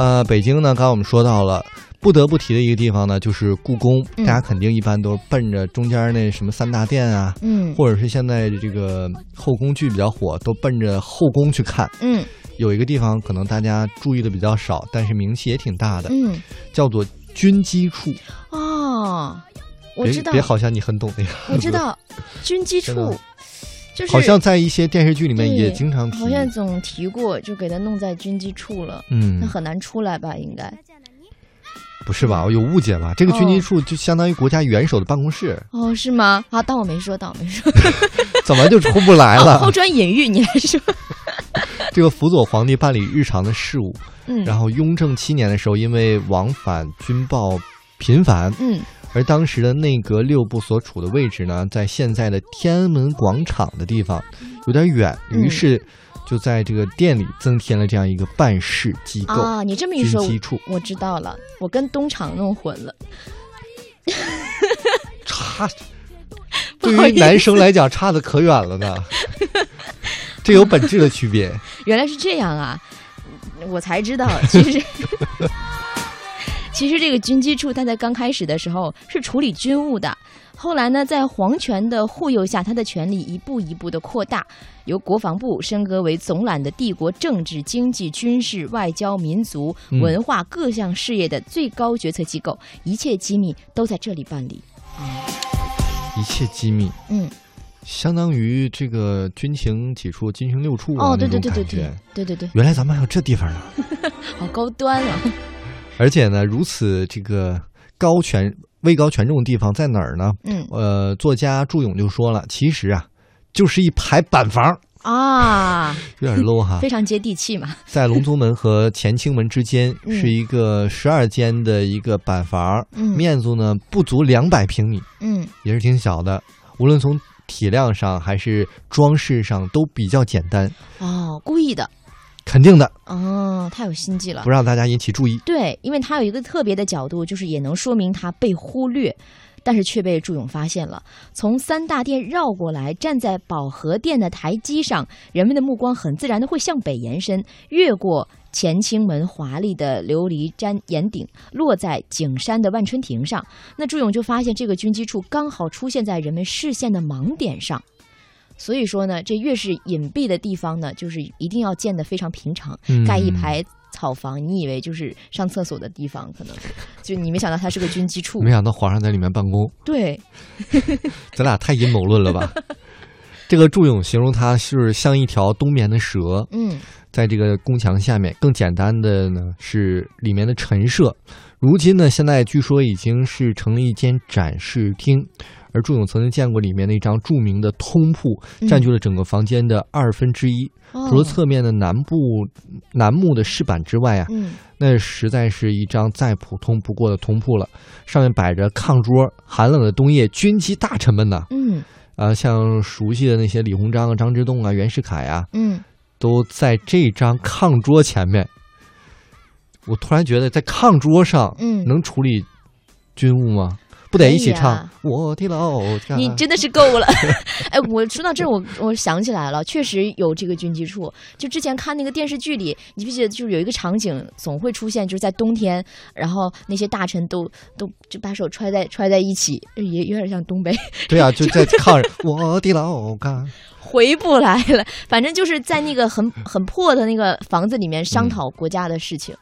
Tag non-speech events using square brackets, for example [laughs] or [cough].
呃，北京呢，刚刚我们说到了，不得不提的一个地方呢，就是故宫。嗯。大家肯定一般都奔着中间那什么三大殿啊，嗯。或者是现在这个后宫剧比较火，都奔着后宫去看。嗯。有一个地方可能大家注意的比较少，但是名气也挺大的，嗯，叫做军机处。哦，我知道。别，好像你很懂那个，我知道，[laughs] 军机处就是好像在一些电视剧里面也经常提。好像总提过，就给他弄在军机处了，嗯那，很难出来吧？应该。不是吧？我有误解吧？这个军机处就相当于国家元首的办公室，哦，是吗？好，当我没说，当我没说。[laughs] 怎么就出不来哦了？[laughs] 抛砖引玉，你还说。[laughs] 这个辅佐皇帝办理日常的事务。嗯，然后雍正七年的时候，因为往返军报频繁，嗯而当时的内阁六部所处的位置呢，在现在的天安门广场的地方，有点远，嗯于是就在这个店里增添了这样一个办事机构啊，你这么一军说，机处。我知道了，我跟东厂弄混了。[laughs] 差，对于男生来讲差的可远了呢。[laughs] 这有本质的区别。原来是这样啊，我才知道，其实。其实这个军机处，它在刚开始的时候是处理军务的，后来呢，在皇权的护佑下，它的权力一步一步的扩大，由国防部升格为总揽的帝国政治、经济、军事、外交、民族、嗯文化各项事业的最高决策机构，一切机密都在这里办理。一切机密，嗯，相当于这个军情几处、军情六处啊哦，对对对对对。对对对，原来咱们还有这地方呢，[laughs] 好高端啊！而且呢，如此这个高权位高权重的地方在哪儿呢？嗯。呃，作家祝勇就说了，其实啊，就是一排板房，啊，有点 low 哈。[laughs] 非。常接地气嘛。在龙宗门和乾清门之间嗯。是一个十二间的一个板房，嗯。面积呢不足两百平米，嗯。也是挺小的。无论从体量上还是装饰上都比较简单，哦，故意的肯定的哦，太有心计了不。让大家引起注意。对，因为它有一个特别的角度，就是也能说明他被忽略，但是却被祝勇发现了。从三大殿绕过来，站在保和殿的台基上，人们的目光很自然的会向北延伸，越过乾清门华丽的琉璃毡檐顶，落在景山的万春亭上。那祝勇就发现这个军机处刚好出现在人们视线的盲点上。所以说呢，这越是隐蔽的地方呢，就是一定要建得非常平常，嗯盖一排草房，你以为就是上厕所的地方，可能 [laughs] 就你没想到它是个军机处没。想到皇上在里面办公，对，[laughs] [laughs] 咱俩太阴谋论了吧？这个祝勇形容它是像一条冬眠的蛇，嗯在这个宫墙下面。更简单的呢是里面的陈设，如今呢现在据说已经是成了一间展示厅。而祝勇曾经见过里面那张著名的通铺，嗯占据了整个房间的二分之一。哦除了侧面的南部楠木的饰板之外啊，嗯那实在是一张再普通不过的通铺了。上面摆着炕桌，寒冷的冬夜，军机大臣们呐，嗯啊，像熟悉的那些李鸿章啊、张之洞啊、袁世凯啊，嗯，都在这张炕桌前面。我突然觉得，在炕桌上，嗯能处理军务吗？不得一起唱我的老家》？你真的是够了。[laughs] 哎，我说到这儿，我我想起来了，确实有这个军机处。就之前看那个电视剧里，你不记得就是有一个场景总会出现，就是在冬天，然后那些大臣都都就把手揣在揣在一起，也有点像东北。[laughs] 对啊，就在炕上，我的老家。[laughs] 回不来了。反正就是在那个很很破的那个房子里面商讨国家的事情。